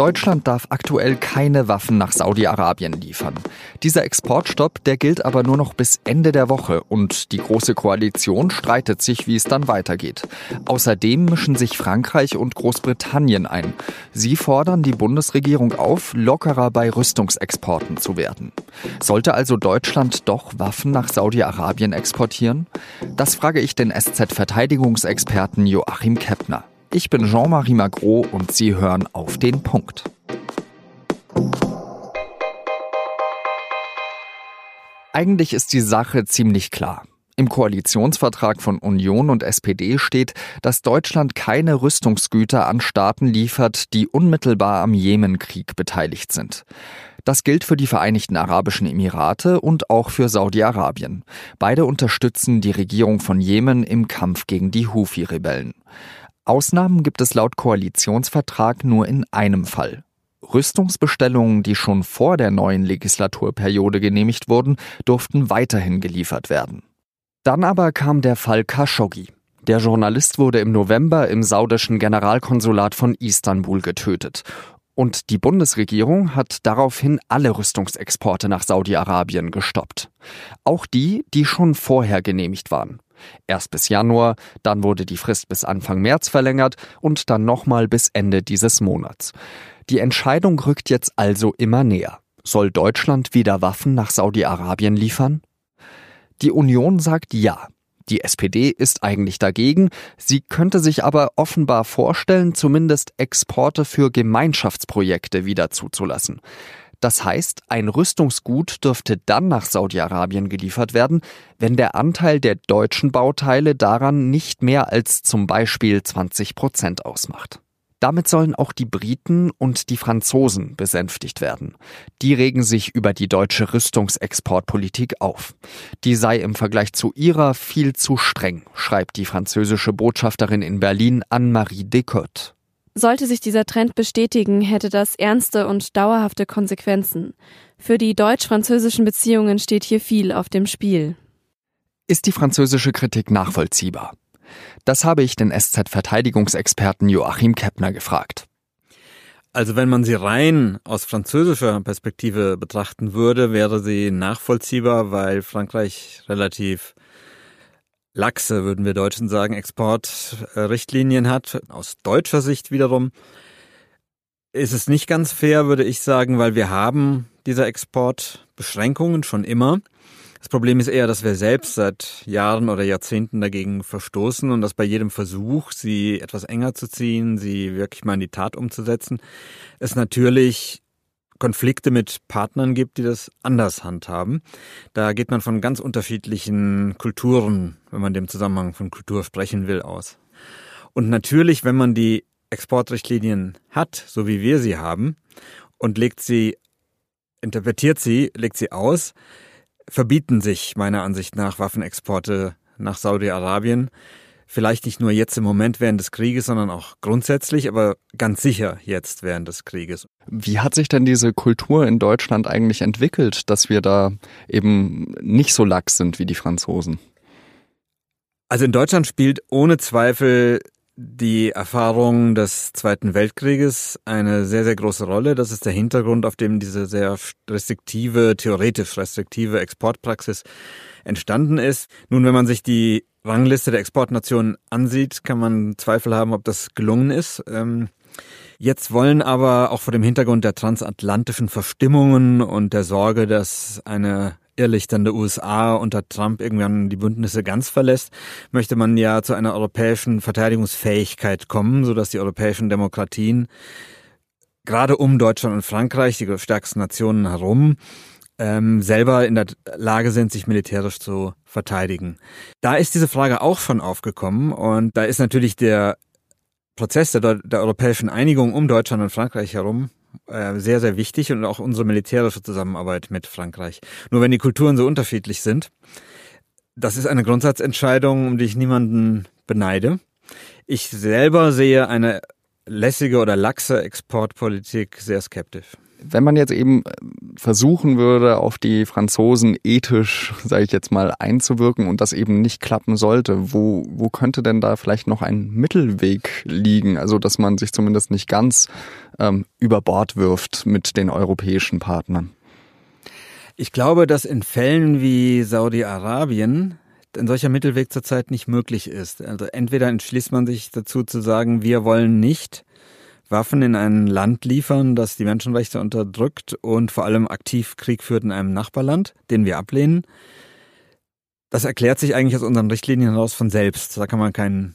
Deutschland darf aktuell keine Waffen nach Saudi-Arabien liefern. Dieser Exportstopp, der gilt aber nur noch bis Ende der Woche und die Große Koalition streitet sich, wie es dann weitergeht. Außerdem mischen sich Frankreich und Großbritannien ein. Sie fordern die Bundesregierung auf, lockerer bei Rüstungsexporten zu werden. Sollte also Deutschland doch Waffen nach Saudi-Arabien exportieren? Das frage ich den SZ-Verteidigungsexperten Joachim Keppner. Ich bin Jean-Marie Magro und Sie hören auf den Punkt. Eigentlich ist die Sache ziemlich klar. Im Koalitionsvertrag von Union und SPD steht, dass Deutschland keine Rüstungsgüter an Staaten liefert, die unmittelbar am Jemenkrieg beteiligt sind. Das gilt für die Vereinigten Arabischen Emirate und auch für Saudi-Arabien. Beide unterstützen die Regierung von Jemen im Kampf gegen die Houthi-Rebellen. Ausnahmen gibt es laut Koalitionsvertrag nur in einem Fall. Rüstungsbestellungen, die schon vor der neuen Legislaturperiode genehmigt wurden, durften weiterhin geliefert werden. Dann aber kam der Fall Khashoggi. Der Journalist wurde im November im saudischen Generalkonsulat von Istanbul getötet. Und die Bundesregierung hat daraufhin alle Rüstungsexporte nach Saudi-Arabien gestoppt. Auch die, die schon vorher genehmigt waren. Erst bis Januar, dann wurde die Frist bis Anfang März verlängert und dann nochmal bis Ende dieses Monats. Die Entscheidung rückt jetzt also immer näher. Soll Deutschland wieder Waffen nach Saudi-Arabien liefern? Die Union sagt ja. Die SPD ist eigentlich dagegen, sie könnte sich aber offenbar vorstellen, zumindest Exporte für Gemeinschaftsprojekte wieder zuzulassen. Das heißt, ein Rüstungsgut dürfte dann nach Saudi-Arabien geliefert werden, wenn der Anteil der deutschen Bauteile daran nicht mehr als zum Beispiel 20 Prozent ausmacht. Damit sollen auch die Briten und die Franzosen besänftigt werden. Die regen sich über die deutsche Rüstungsexportpolitik auf. Die sei im Vergleich zu ihrer viel zu streng, schreibt die französische Botschafterin in Berlin Anne-Marie Descotes. Sollte sich dieser Trend bestätigen, hätte das ernste und dauerhafte Konsequenzen. Für die deutsch-französischen Beziehungen steht hier viel auf dem Spiel. Ist die französische Kritik nachvollziehbar? Das habe ich den SZ-Verteidigungsexperten Joachim Keppner gefragt. Also wenn man sie rein aus französischer Perspektive betrachten würde, wäre sie nachvollziehbar, weil Frankreich relativ laxe, würden wir Deutschen sagen, Exportrichtlinien hat. Aus deutscher Sicht wiederum ist es nicht ganz fair, würde ich sagen, weil wir haben diese Exportbeschränkungen schon immer. Das Problem ist eher, dass wir selbst seit Jahren oder Jahrzehnten dagegen verstoßen und dass bei jedem Versuch, sie etwas enger zu ziehen, sie wirklich mal in die Tat umzusetzen, es natürlich Konflikte mit Partnern gibt, die das anders handhaben. Da geht man von ganz unterschiedlichen Kulturen, wenn man dem Zusammenhang von Kultur sprechen will, aus. Und natürlich, wenn man die Exportrichtlinien hat, so wie wir sie haben, und legt sie, interpretiert sie, legt sie aus, verbieten sich meiner Ansicht nach Waffenexporte nach Saudi-Arabien. Vielleicht nicht nur jetzt im Moment während des Krieges, sondern auch grundsätzlich, aber ganz sicher jetzt während des Krieges. Wie hat sich denn diese Kultur in Deutschland eigentlich entwickelt, dass wir da eben nicht so lax sind wie die Franzosen? Also in Deutschland spielt ohne Zweifel die Erfahrung des Zweiten Weltkrieges eine sehr, sehr große Rolle. Das ist der Hintergrund, auf dem diese sehr restriktive, theoretisch restriktive Exportpraxis entstanden ist. Nun, wenn man sich die Rangliste der Exportnationen ansieht, kann man Zweifel haben, ob das gelungen ist. Ähm, jetzt wollen aber auch vor dem Hintergrund der transatlantischen Verstimmungen und der Sorge, dass eine irrlichternde USA unter Trump irgendwann die Bündnisse ganz verlässt, möchte man ja zu einer europäischen Verteidigungsfähigkeit kommen, sodass die europäischen Demokratien gerade um Deutschland und Frankreich, die stärksten Nationen herum, ähm, selber in der Lage sind, sich militärisch zu verteidigen. Da ist diese Frage auch schon aufgekommen und da ist natürlich der Prozess der, der europäischen Einigung um Deutschland und Frankreich herum äh, sehr, sehr wichtig und auch unsere militärische Zusammenarbeit mit Frankreich. Nur wenn die Kulturen so unterschiedlich sind, das ist eine Grundsatzentscheidung, um die ich niemanden beneide. Ich selber sehe eine lässige oder laxe Exportpolitik sehr skeptisch. Wenn man jetzt eben äh, versuchen würde, auf die Franzosen ethisch, sage ich jetzt mal, einzuwirken und das eben nicht klappen sollte, wo, wo könnte denn da vielleicht noch ein Mittelweg liegen? Also, dass man sich zumindest nicht ganz ähm, über Bord wirft mit den europäischen Partnern. Ich glaube, dass in Fällen wie Saudi-Arabien ein solcher Mittelweg zurzeit nicht möglich ist. Also entweder entschließt man sich dazu zu sagen, wir wollen nicht Waffen in ein Land liefern, das die Menschenrechte unterdrückt und vor allem aktiv Krieg führt in einem Nachbarland, den wir ablehnen. Das erklärt sich eigentlich aus unseren Richtlinien heraus von selbst. Da kann man keinen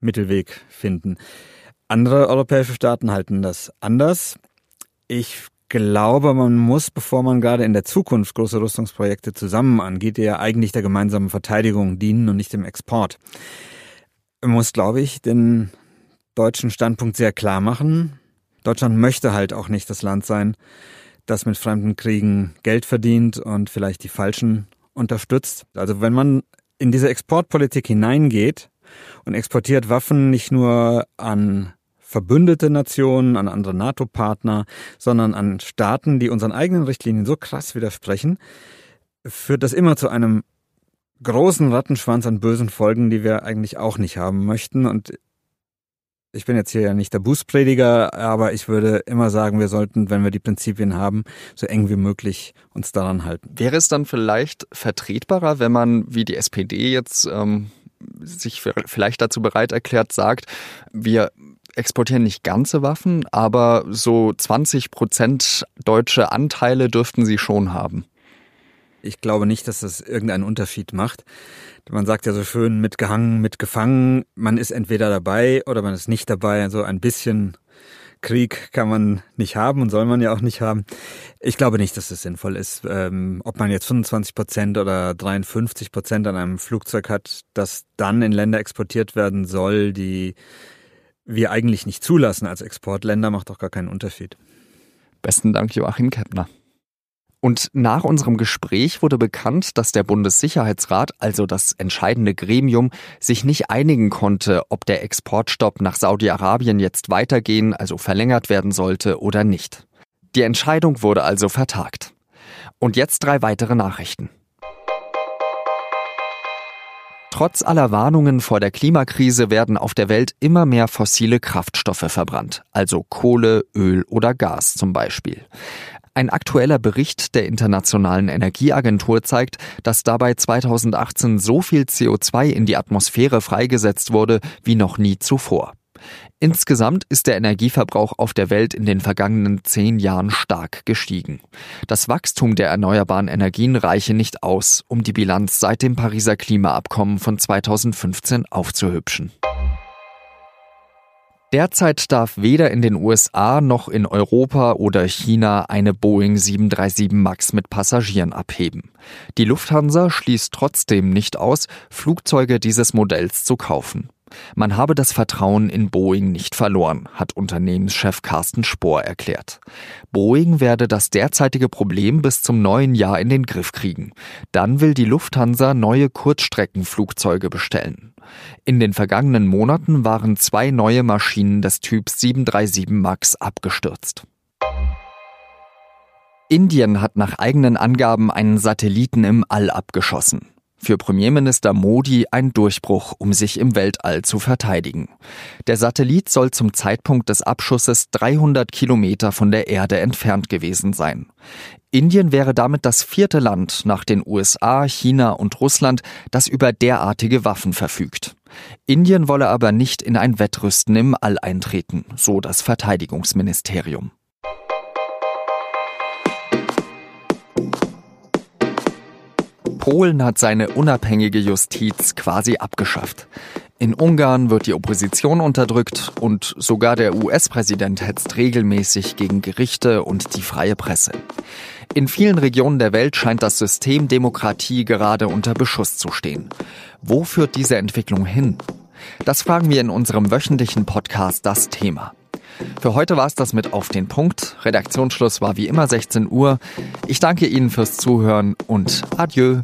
Mittelweg finden. Andere europäische Staaten halten das anders. Ich glaube, man muss, bevor man gerade in der Zukunft große Rüstungsprojekte zusammen angeht, die ja eigentlich der gemeinsamen Verteidigung dienen und nicht dem Export, muss, glaube ich, den deutschen Standpunkt sehr klar machen. Deutschland möchte halt auch nicht das Land sein, das mit fremden Kriegen Geld verdient und vielleicht die Falschen unterstützt. Also wenn man in diese Exportpolitik hineingeht und exportiert Waffen nicht nur an verbündete Nationen, an andere NATO-Partner, sondern an Staaten, die unseren eigenen Richtlinien so krass widersprechen, führt das immer zu einem großen Rattenschwanz an bösen Folgen, die wir eigentlich auch nicht haben möchten. Und ich bin jetzt hier ja nicht der Bußprediger, aber ich würde immer sagen, wir sollten, wenn wir die Prinzipien haben, so eng wie möglich uns daran halten. Wäre es dann vielleicht vertretbarer, wenn man, wie die SPD jetzt ähm, sich vielleicht dazu bereit erklärt, sagt, wir exportieren nicht ganze Waffen, aber so 20 Prozent deutsche Anteile dürften sie schon haben. Ich glaube nicht, dass das irgendeinen Unterschied macht. Man sagt ja so schön mitgehangen, mitgefangen. Man ist entweder dabei oder man ist nicht dabei. Also ein bisschen Krieg kann man nicht haben und soll man ja auch nicht haben. Ich glaube nicht, dass es sinnvoll ist. Ähm, ob man jetzt 25 Prozent oder 53 Prozent an einem Flugzeug hat, das dann in Länder exportiert werden soll, die wir eigentlich nicht zulassen als Exportländer, macht doch gar keinen Unterschied. Besten Dank, Joachim Keppner. Und nach unserem Gespräch wurde bekannt, dass der Bundessicherheitsrat, also das entscheidende Gremium, sich nicht einigen konnte, ob der Exportstopp nach Saudi-Arabien jetzt weitergehen, also verlängert werden sollte oder nicht. Die Entscheidung wurde also vertagt. Und jetzt drei weitere Nachrichten. Trotz aller Warnungen vor der Klimakrise werden auf der Welt immer mehr fossile Kraftstoffe verbrannt, also Kohle, Öl oder Gas zum Beispiel. Ein aktueller Bericht der Internationalen Energieagentur zeigt, dass dabei 2018 so viel CO2 in die Atmosphäre freigesetzt wurde wie noch nie zuvor. Insgesamt ist der Energieverbrauch auf der Welt in den vergangenen zehn Jahren stark gestiegen. Das Wachstum der erneuerbaren Energien reiche nicht aus, um die Bilanz seit dem Pariser Klimaabkommen von 2015 aufzuhübschen. Derzeit darf weder in den USA noch in Europa oder China eine Boeing 737 MAX mit Passagieren abheben. Die Lufthansa schließt trotzdem nicht aus, Flugzeuge dieses Modells zu kaufen. Man habe das Vertrauen in Boeing nicht verloren, hat Unternehmenschef Carsten Spohr erklärt. Boeing werde das derzeitige Problem bis zum neuen Jahr in den Griff kriegen. Dann will die Lufthansa neue Kurzstreckenflugzeuge bestellen. In den vergangenen Monaten waren zwei neue Maschinen des Typs 737 MAX abgestürzt. Indien hat nach eigenen Angaben einen Satelliten im All abgeschossen. Für Premierminister Modi ein Durchbruch, um sich im Weltall zu verteidigen. Der Satellit soll zum Zeitpunkt des Abschusses 300 Kilometer von der Erde entfernt gewesen sein. Indien wäre damit das vierte Land nach den USA, China und Russland, das über derartige Waffen verfügt. Indien wolle aber nicht in ein Wettrüsten im All eintreten, so das Verteidigungsministerium. Polen hat seine unabhängige Justiz quasi abgeschafft. In Ungarn wird die Opposition unterdrückt und sogar der US-Präsident hetzt regelmäßig gegen Gerichte und die freie Presse. In vielen Regionen der Welt scheint das System Demokratie gerade unter Beschuss zu stehen. Wo führt diese Entwicklung hin? Das fragen wir in unserem wöchentlichen Podcast Das Thema. Für heute war es das mit Auf den Punkt. Redaktionsschluss war wie immer 16 Uhr. Ich danke Ihnen fürs Zuhören und adieu.